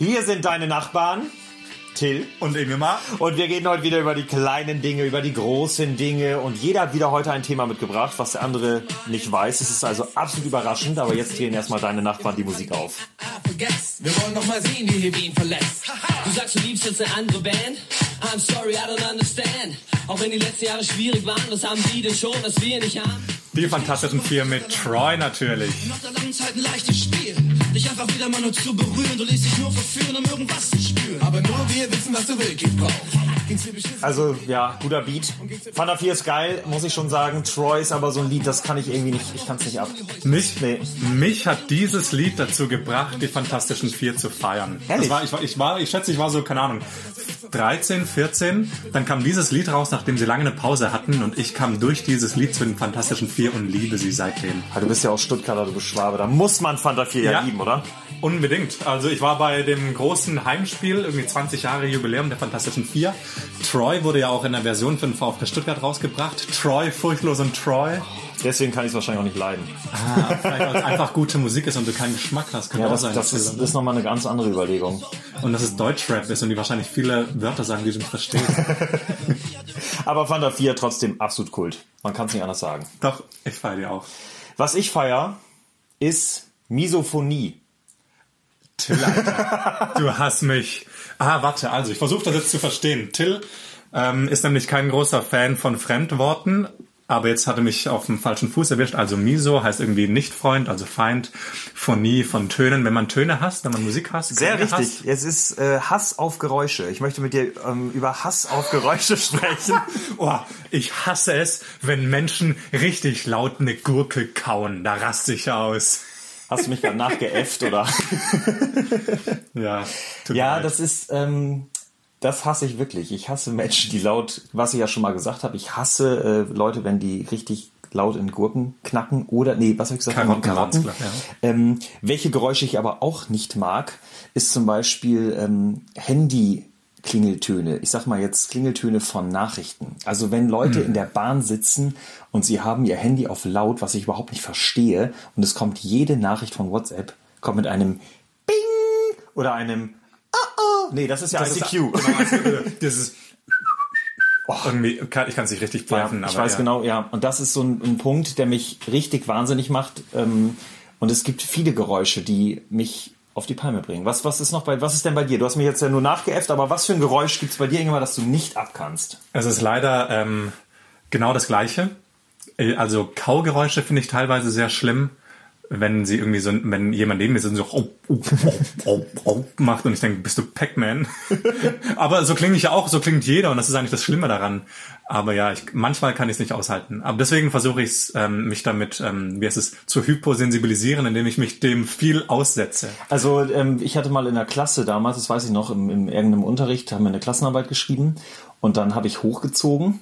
Hier sind deine Nachbarn. Till. Und Ingemar. Und wir reden heute wieder über die kleinen Dinge, über die großen Dinge. Und jeder hat wieder heute ein Thema mitgebracht, was der andere nicht weiß. Es ist also absolut überraschend. Aber jetzt drehen erstmal deine Nachbarn die Musik auf. Wir wollen noch mal sehen, wie hier Wien verlässt. Du sagst, du liebst jetzt eine andere Band. I'm sorry, I don't understand. Auch wenn die letzten Jahre schwierig waren, was haben die denn schon, was wir nicht haben? Die Fantastischen Vier mit Troy natürlich. Nach der langen Zeit ein leichtes Spiel. Dich einfach wieder mal nur zu berühren. Du lässt dich nur verführen, um irgendwas zu spüren. Aber nur wir wissen, was du dir beschissen? Also, ja, guter Beat. Fanta 4 ist geil, muss ich schon sagen. Troy ist aber so ein Lied, das kann ich irgendwie nicht, ich kann es nicht ab. Mich, Nee. mich hat dieses Lied dazu gebracht, die Fantastischen Vier zu feiern. Ehrlich? Das war, ich, war, ich, war, ich schätze, ich war so, keine Ahnung, 13, 14. Dann kam dieses Lied raus, nachdem sie lange eine Pause hatten. Und ich kam durch dieses Lied zu den Fantastischen Vier und liebe sie seitdem. Ah, Du bist ja aus Stuttgarter, du bist Schwabe. Da muss man Fanta 4 ja, Ja. lieben, oder? Unbedingt. Also ich war bei dem großen Heimspiel, irgendwie 20 Jahre Jubiläum der Fantastischen Vier. Troy wurde ja auch in der Version für den VfB Stuttgart rausgebracht. Troy, furchtlos und Troy. Deswegen kann ich es wahrscheinlich auch nicht leiden. Ah, vielleicht weil es einfach gute Musik ist und du keinen Geschmack hast. Kann Ja, auch das, sein. das, ist, das ist nochmal eine ganz andere Überlegung. und dass es Deutschrap ist und die wahrscheinlich viele Wörter sagen, die du nicht verstehst. Aber Fanta 4 trotzdem absolut Kult. Man kann es nicht anders sagen. Doch, ich feiere die auch. Was ich feier, ist Misophonie. Till, Alter. du hast mich. Ah, warte, also ich versuche das jetzt zu verstehen. Till ähm, ist nämlich kein großer Fan von Fremdworten, aber jetzt hat er mich auf dem falschen Fuß erwischt. Also Miso heißt irgendwie Nicht-Freund, also Feind. Phonie von Tönen, wenn man Töne hasst, wenn man Musik hasst. Sehr Klänge richtig. hasst. Es ist äh, Hass auf Geräusche. Ich möchte mit dir ähm, über Hass auf Geräusche sprechen. Oh, ich hasse es, wenn Menschen richtig laut eine Gurke kauen. Da raste ich aus. Hast du mich gerade nachgeäfft, oder? Ja, tut mir Ja, leid. das ist, ähm, das hasse ich wirklich. Ich hasse Menschen, die laut, was ich ja schon mal gesagt habe, ich hasse äh, Leute, wenn die richtig laut in Gurken knacken oder, nee, was habe ich gesagt? Karotten, Karotten. ganz klar, ähm, welche Geräusche ich aber auch nicht mag, ist zum Beispiel ähm, Handy. Klingeltöne, ich sag mal jetzt Klingeltöne von Nachrichten. Also wenn Leute in der Bahn sitzen und sie haben ihr Handy auf laut, was ich überhaupt nicht verstehe, und es kommt jede Nachricht von WhatsApp, kommt mit einem Bing oder einem Oh oh. Nee, das ist ja Das ist- ICQ. Genau, also, dieses irgendwie, kann, ich kann es nicht richtig Ja, pfeifen, ich aber weiß ja. genau, ja. Und das ist so ein, ein Punkt, der mich richtig wahnsinnig macht. Ähm, und es gibt viele Geräusche, die mich auf die Palme bringen. Was, was ist noch bei, was ist denn bei dir? Du hast mich jetzt ja nur nachgeäfft, aber was für ein Geräusch gibt es bei dir irgendwann, das du nicht abkannst? Es ist leider ähm, genau das Gleiche. Äh, Also Kaugeräusche finde ich teilweise sehr schlimm, wenn sie irgendwie so, wenn jemand neben mir so oh, oh, oh, oh, oh, macht und ich denke, bist du Pac-Man? Aber so klinge ich ja auch, so klingt jeder und das ist eigentlich das Schlimme daran. Aber ja, ich, manchmal kann ich es nicht aushalten. Aber deswegen versuche ich es, ähm, mich damit, ähm, wie heißt es, zu hyposensibilisieren, indem ich mich dem viel aussetze. Also ähm, ich hatte mal in der Klasse damals, das weiß ich noch, im, in irgendeinem Unterricht haben wir eine Klassenarbeit geschrieben und dann habe ich hochgezogen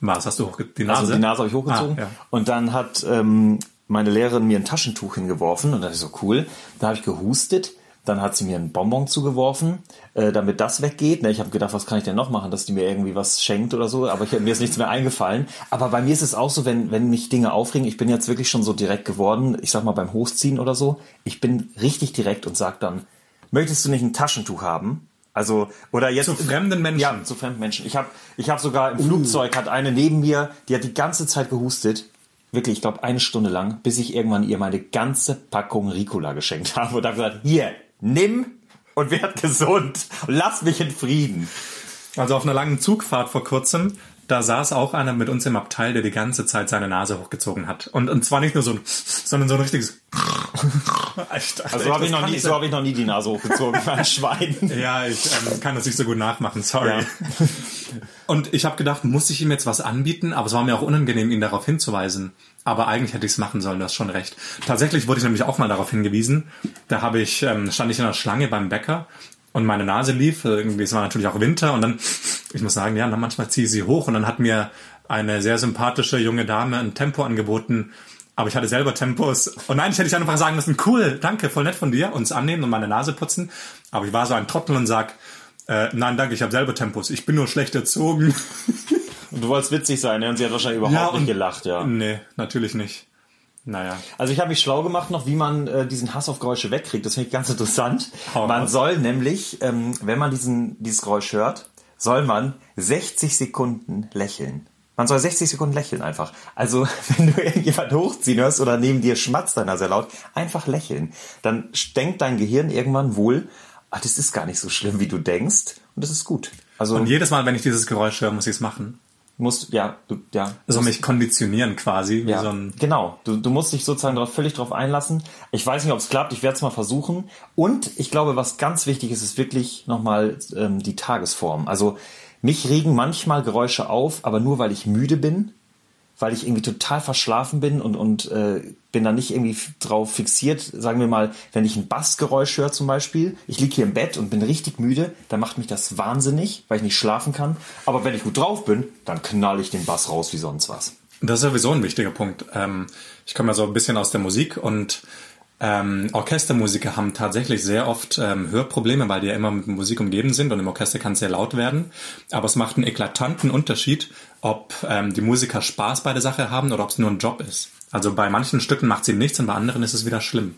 Was hast du hochge die Nase? Also die Nase habe ich hochgezogen. Ah, ja. Und dann hat ähm, meine Lehrerin mir ein Taschentuch hingeworfen und das ist so cool. Da habe ich gehustet. Dann hat sie mir einen Bonbon zugeworfen, äh, damit das weggeht. Ne, ich habe gedacht, was kann ich denn noch machen, dass die mir irgendwie was schenkt oder so. Aber ich, mir ist nichts mehr eingefallen. Aber bei mir ist es auch so, wenn, wenn mich Dinge aufregen, ich bin jetzt wirklich schon so direkt geworden, ich sag mal beim Hochziehen oder so, ich bin richtig direkt und sag dann, möchtest du nicht ein Taschentuch haben? Also, oder jetzt. Zu fremden Menschen. Ja, zu fremden Menschen. Ich habe ich hab sogar im Flugzeug hat eine neben mir, die hat die ganze Zeit gehustet. Wirklich, ich glaube, eine Stunde lang, bis ich irgendwann ihr meine ganze Packung Ricola geschenkt habe und habe gesagt, hier, nimm und werd gesund und lass mich in Frieden. Also auf einer langen Zugfahrt vor kurzem, da saß auch einer mit uns im Abteil, der die ganze Zeit seine Nase hochgezogen hat. Und, und zwar nicht nur so ein, sondern so ein richtiges. Ich dachte, Also so habe ich, noch nie- so hab ich noch nie die Nase hochgezogen ein Schwein. Ja, ich ähm, kann das nicht so gut nachmachen, sorry. Ja. Und ich habe gedacht, muss ich ihm jetzt was anbieten? Aber es war mir auch unangenehm, ihn darauf hinzuweisen. Aber eigentlich hätte ich es machen sollen, du hast schon recht. Tatsächlich wurde ich nämlich auch mal darauf hingewiesen. Da habe ich, ähm, stand ich in der Schlange beim Bäcker und meine Nase lief. Irgendwie, es war natürlich auch Winter und dann, ich muss sagen, ja, dann manchmal ziehe ich sie hoch und dann hat mir eine sehr sympathische junge Dame ein Tempo angeboten. Aber ich hatte selber Tempos. Und hätte ich einfach sagen müssen, cool, danke, voll nett von dir, uns annehmen und meine Nase putzen. Aber ich war so ein Trottel und sag, äh, nein, danke, ich habe selber Tempos. Ich bin nur schlecht erzogen. Und du wolltest witzig sein, ne? Und sie hat wahrscheinlich überhaupt nicht gelacht, ja. Nee, natürlich nicht. Naja. Also ich habe mich schlau gemacht noch, wie man äh, diesen Hass auf Geräusche wegkriegt. Das finde ich ganz interessant. Hau man raus. soll nämlich, ähm, wenn man diesen, dieses Geräusch hört, soll man 60 Sekunden lächeln. Man soll 60 Sekunden lächeln einfach. Also wenn du irgendjemand hochziehen hörst oder neben dir schmatzt einer sehr laut, einfach lächeln. Dann denkt dein Gehirn irgendwann wohl, ah, das ist gar nicht so schlimm, wie du denkst. Und das ist gut. Also Und jedes Mal, wenn ich dieses Geräusch höre, muss ich es machen. musst, ja, du, ja. Also mich konditionieren quasi, Ja, so genau. Du, du musst dich sozusagen darauf, völlig darauf einlassen. Ich weiß nicht, ob es klappt. Ich werde es mal versuchen. Und ich glaube, was ganz wichtig ist, ist wirklich nochmal ähm, die Tagesform. Also mich regen manchmal Geräusche auf, aber nur weil ich müde bin, weil ich irgendwie total verschlafen bin und, und äh, bin da nicht irgendwie drauf fixiert. Sagen wir mal, wenn ich ein Bassgeräusch höre zum Beispiel, ich liege hier im Bett und bin richtig müde, dann macht mich das wahnsinnig, weil ich nicht schlafen kann. Aber wenn ich gut drauf bin, dann knall ich den Bass raus wie sonst was. Das ist sowieso ein wichtiger Punkt. Ähm, ich komme ja so ein bisschen aus der Musik und ähm, Orchestermusiker haben tatsächlich sehr oft ähm, Hörprobleme, weil die ja immer mit Musik umgeben sind und im Orchester kann es sehr laut werden. Aber es macht einen eklatanten Unterschied, ob ähm, die Musiker Spaß bei der Sache haben oder ob es nur ein Job ist. Also bei manchen Stücken macht sie nichts und bei anderen ist es wieder schlimm.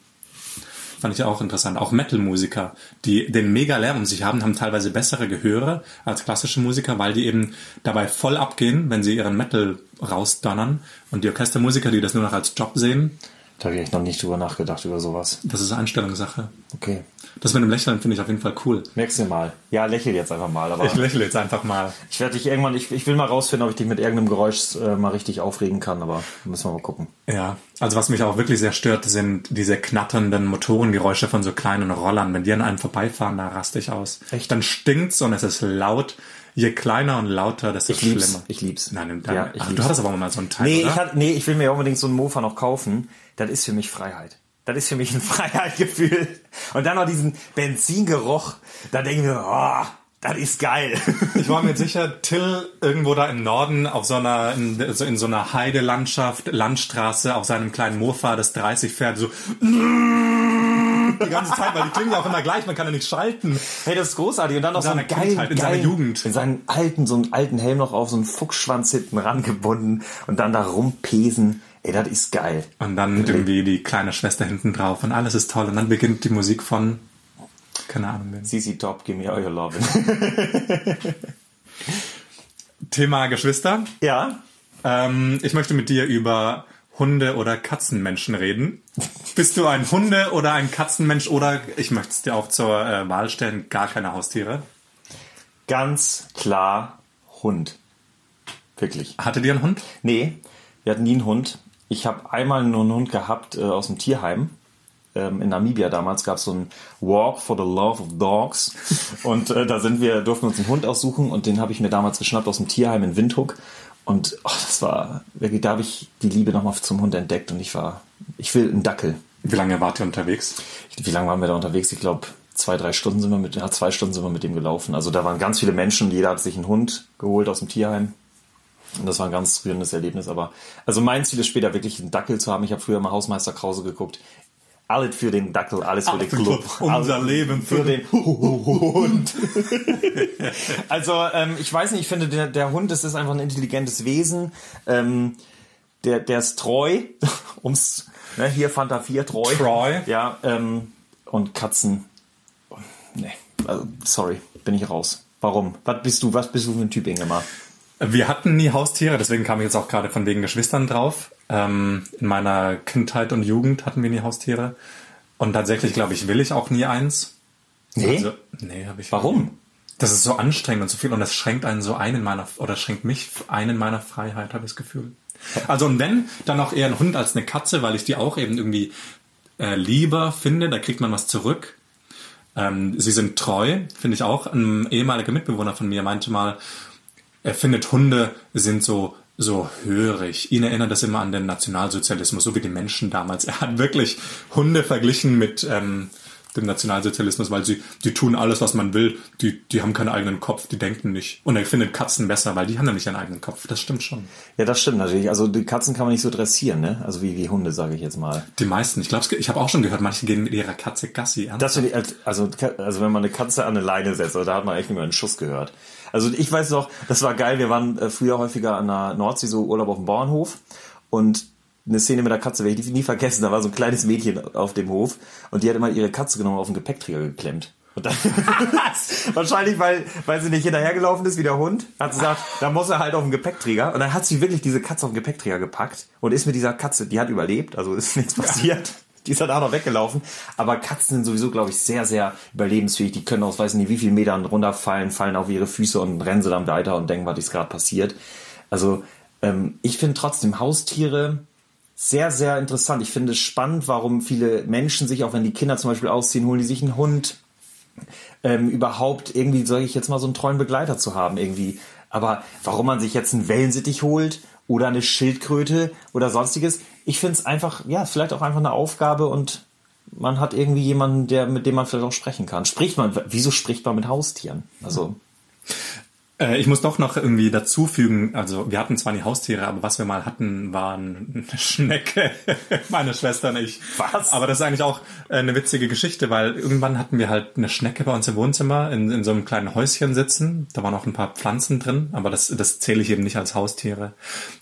Fand ich auch interessant. Auch Metal-Musiker, die den mega Lärm um sich haben, haben teilweise bessere Gehöre als klassische Musiker, weil die eben dabei voll abgehen, wenn sie ihren Metal rausdonnern. Und die Orchestermusiker, die das nur noch als Job sehen, Da habe ich echt noch nicht drüber nachgedacht, über sowas. das ist Einstellungssache. Okay. Das mit dem Lächeln finde ich auf jeden Fall cool. Merkst du mal. Ja, lächel jetzt einfach mal. Aber Ich lächle jetzt einfach mal. ich werde dich irgendwann, ich, ich will mal rausfinden, ob ich dich mit irgendeinem Geräusch äh, mal richtig aufregen kann, aber müssen wir mal gucken. Ja, also was mich auch wirklich sehr stört, sind diese knatternden Motorengeräusche von so kleinen Rollern. Wenn die an einem vorbeifahren, da raste ich aus. Echt? Dann stinkt's und es ist laut. Je kleiner und lauter, desto Ich lieb's. schlimmer. Ich lieb's. Nein, dann, Ja, ich ach, lieb's. du hattest aber mal so einen Teil, Nee, oder? ich hat, nee, ich will mir ja unbedingt so einen Mofa noch kaufen. Das ist für mich Freiheit. Das ist für mich ein Freiheitgefühl. Und dann noch diesen Benzingeruch. Da denke ich mir, oh, das ist geil. Ich war mir sicher, Till irgendwo da im Norden auf so einer, in, so in so einer Heidelandschaft, Landstraße, auf seinem kleinen Mofa, das 30 fährt, so die ganze Zeit, weil die klingen ja auch immer gleich, man kann ja nicht schalten. Hey, das ist großartig. Und dann noch so einen geilen, Kindheit, in seiner Jugend. In seinen alten, so einen alten Helm noch auf, so einen Fuchsschwanz hinten rangebunden und dann da rumpesen. Ey, das ist geil. Und dann irgendwie die kleine Schwester hinten drauf und alles ist toll. Und dann beginnt die Musik von, keine Ahnung, wem. CC Top, give me all your love. Thema Geschwister. ja. Ähm, ich möchte mit dir über Hunde- oder Katzenmenschen reden. Bist du ein Hunde- oder ein Katzenmensch oder ich möchte es dir auch zur äh, Wahl stellen, gar keine Haustiere? Ganz klar Hund. Wirklich. Hattet ihr einen Hund? Nee, wir hatten nie einen Hund. Ich habe einmal nur einen Hund gehabt äh, aus dem Tierheim. Ähm, in Namibia damals gab es so einen Walk for the Love of Dogs. Und äh, da sind wir, durften uns einen Hund aussuchen und den habe ich mir damals geschnappt aus dem Tierheim in Windhoek. Und oh, das war, wirklich, da habe ich die Liebe nochmal zum Hund entdeckt und ich war, ich will einen Dackel. Wie lange wart ihr unterwegs? Wie lange waren wir da unterwegs? Ich glaube, zwei, drei Stunden sind wir mit, ja, zwei Stunden sind wir mit dem gelaufen. Also da waren ganz viele Menschen, jeder hat sich einen Hund geholt aus dem Tierheim. Und das war ein ganz rührendes Erlebnis. Aber also mein Ziel ist später wirklich einen Dackel zu haben. Ich habe früher mal Hausmeister Krause geguckt. Alles für den Dackel, alles für den Alles für den Club. Unser Leben für den Hund. also ähm, ich weiß nicht, ich finde, der, der Hund, das ist einfach ein intelligentes Wesen. Ähm, der, der ist treu, ums, ne, hier Fanta 4, treu. Treu. Ja, ähm, und Katzen, nee, also, sorry, bin ich raus. Warum? Was bist du, was bist du für ein Typ, Ingemar? Wir hatten nie Haustiere, deswegen kam ich jetzt auch gerade von wegen Geschwistern drauf. Ähm, in meiner Kindheit und Jugend hatten wir nie Haustiere. Und tatsächlich, glaube ich, will ich auch nie eins. Nee? Also, nee, habe ich. Warum? Das ist so anstrengend und so viel und das schränkt einen so ein in meiner, oder schränkt mich ein in meiner Freiheit, habe ich das Gefühl. Also und wenn, dann auch eher ein Hund als eine Katze, weil ich die auch eben irgendwie äh, lieber finde, da kriegt man was zurück. Ähm, sie sind treu, finde ich auch. Ein ehemaliger Mitbewohner von mir meinte mal, er findet Hunde sind so so hörig. Ihn erinnert das immer an den Nationalsozialismus, so wie die Menschen damals. Er hat wirklich Hunde verglichen mit ähm, dem Nationalsozialismus, weil sie die tun alles, was man will. Die die haben keinen eigenen Kopf, die denken nicht. Und er findet Katzen besser, weil die haben nämlich einen eigenen Kopf. Das stimmt schon. Ja, das stimmt natürlich. Also die Katzen kann man nicht so dressieren, ne? Also wie, wie Hunde, sage ich jetzt mal. Die meisten. Ich glaube, ich habe auch schon gehört, manche gehen mit ihrer Katze Gassi. Ernsthaft? Das also, also wenn man eine Katze an eine Leine setzt, also da hat man echt nicht mehr einen Schuss gehört. Also ich weiß noch, das war geil, wir waren äh, früher häufiger an der Nordsee, so Urlaub auf dem Bauernhof und eine Szene mit der Katze, werde ich nie vergessen. Da war so ein kleines Mädchen auf dem Hof und die hat immer ihre Katze genommen auf den Gepäckträger geklemmt. Und dann, wahrscheinlich, weil, weil sie nicht hinterhergelaufen ist wie der Hund, hat sie gesagt, da muss er halt auf den Gepäckträger. Und dann hat sie wirklich diese Katze auf den Gepäckträger gepackt und ist mit dieser Katze, die hat überlebt, also ist nichts passiert. Die ist dann auch noch weggelaufen. Aber Katzen sind sowieso, glaube ich, sehr, sehr überlebensfähig. Die können aus weiß nicht wie viel Metern runterfallen, fallen auf ihre Füße und rennen sie dann weiter und denken, was ist gerade passiert. Also ähm, ich finde trotzdem Haustiere sehr, sehr interessant. Ich finde es spannend, warum viele Menschen sich, auch wenn die Kinder zum Beispiel ausziehen, holen die sich einen Hund, ähm, überhaupt irgendwie, sage ich jetzt mal, so einen treuen Begleiter zu haben irgendwie. Aber warum man sich jetzt einen Wellensittich holt oder eine Schildkröte oder sonstiges, ich finde es einfach, ja, vielleicht auch einfach eine Aufgabe und man hat irgendwie jemanden, der, mit dem man vielleicht auch sprechen kann. Spricht man, wieso spricht man mit Haustieren? Also. Äh, ich muss doch noch irgendwie dazu fügen, also wir hatten zwar nie Haustiere, aber was wir mal hatten, waren eine Schnecke, meine Schwester und ich. Was? Aber das ist eigentlich auch äh, eine witzige Geschichte, weil irgendwann hatten wir halt eine Schnecke bei uns im Wohnzimmer in, in so einem kleinen Häuschen sitzen. Da waren auch ein paar Pflanzen drin, aber das, das zähle ich eben nicht als Haustiere.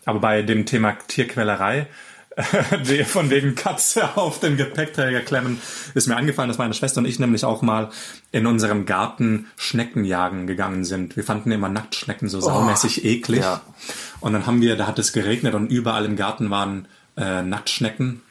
Aber bei dem Thema Tierquälerei, von wegen Katze auf den Gepäckträger klemmen, ist mir angefallen, dass meine Schwester und ich nämlich auch mal in unserem Garten Schnecken jagen gegangen sind. Wir fanden immer Nacktschnecken so saumäßig eklig. ja. Und dann haben wir, da hat es geregnet und überall im Garten waren äh, Nacktschnecken.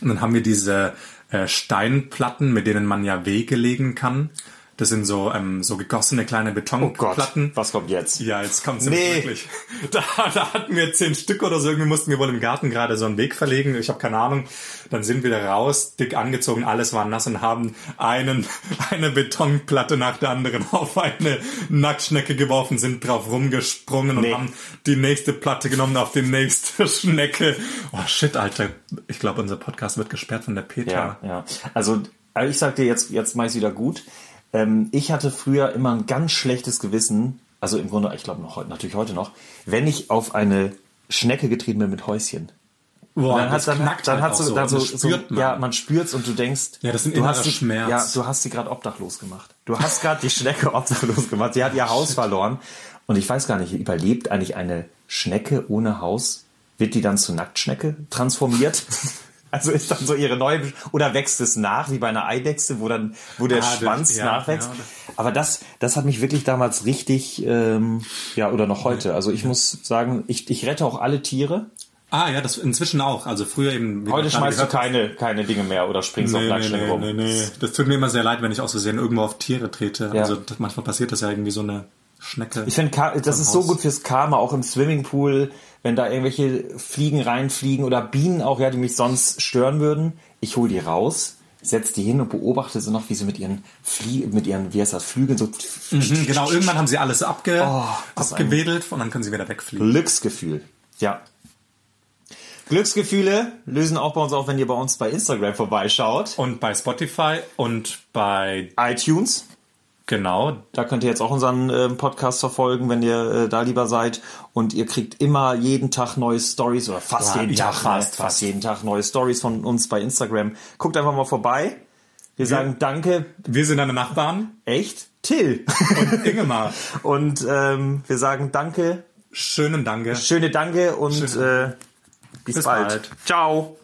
Und dann haben wir diese äh, Steinplatten, mit denen man ja Wege legen kann. Das sind so, ähm, so gegossene kleine Oh Betonplatten. was kommt jetzt? Ja, jetzt kommt's Nee. wirklich. Da, da hatten wir zehn Stück oder so. Irgendwie mussten wir wohl im Garten gerade so einen Weg verlegen. Ich habe keine Ahnung. Dann sind wir da raus, dick angezogen, alles war nass und haben einen, eine Betonplatte nach der anderen auf eine Nacktschnecke geworfen, sind drauf rumgesprungen und Nee. haben die nächste Platte genommen auf die nächste Schnecke. Oh shit, Alter. Ich glaube, unser Podcast wird gesperrt von der Petra. Ja, ja. Also, also ich sag dir jetzt, jetzt mach ich's wieder gut. Ähm, ich hatte früher immer ein ganz schlechtes Gewissen, also im Grunde, ich glaube noch heute, natürlich heute noch, wenn ich auf eine Schnecke getreten bin mit Häuschen. Boah, dann hat, dann, knackt dann halt hat so, so. dann so, so spürt man. ja, man spürt's und du denkst, Ja, das ist ein du hast sie, Schmerz. Ja, du hast sie gerade obdachlos gemacht. Du hast gerade die Schnecke obdachlos gemacht. Sie hat ihr Haus verloren und ich weiß gar nicht, überlebt eigentlich eine Schnecke ohne Haus? Wird die dann zu Nacktschnecke transformiert? Also ist dann so ihre neue oder wächst es nach wie bei einer Eidechse, wo dann wo der Ah, das- Schwanz ja, nachwächst. ja. Aber das das hat mich wirklich damals richtig ähm, ja oder noch heute. Also ich muss sagen, ich, ich rette auch alle Tiere. Ah, ja, das inzwischen auch. Also früher eben. Heute schmeißt du keine keine Dinge mehr oder springst auf Nee, nee, nee, rum. nee, nee. Das tut mir immer sehr leid, wenn ich aus Versehen irgendwo auf Tiere trete. Ja. Also das, manchmal passiert das ja irgendwie so eine Schnecke. Ich finde, das ist so gut fürs Karma, auch im Swimmingpool, wenn da irgendwelche Fliegen reinfliegen oder Bienen auch, ja, die mich sonst stören würden. Ich hole die raus, setz die hin und beobachte sie noch, wie sie mit ihren Flie mit ihren, wie heißt das, Flügeln so Mhm, genau, irgendwann haben sie alles abge Oh, abgewedelt und dann können sie wieder wegfliegen. Glücksgefühl. Ja. Glücksgefühle lösen auch bei uns auf, wenn ihr bei uns bei Instagram vorbeischaut. Und bei Spotify und bei, iTunes. Genau, Da könnt ihr jetzt auch unseren äh, Podcast verfolgen, wenn ihr äh, da lieber seid. Und ihr kriegt immer jeden Tag neue Stories oder fast Ja, jeden ja, Tag, fast, fast, fast. jeden Tag neue Stories von uns bei Instagram. Guckt einfach mal vorbei. Wir sagen Danke, wir sind deine Nachbarn echt, Till. und Ingemar. und ähm, wir sagen Danke, Schönen Danke. schöne Danke und Schöne- äh, bis, Bis bald. bald. Ciao.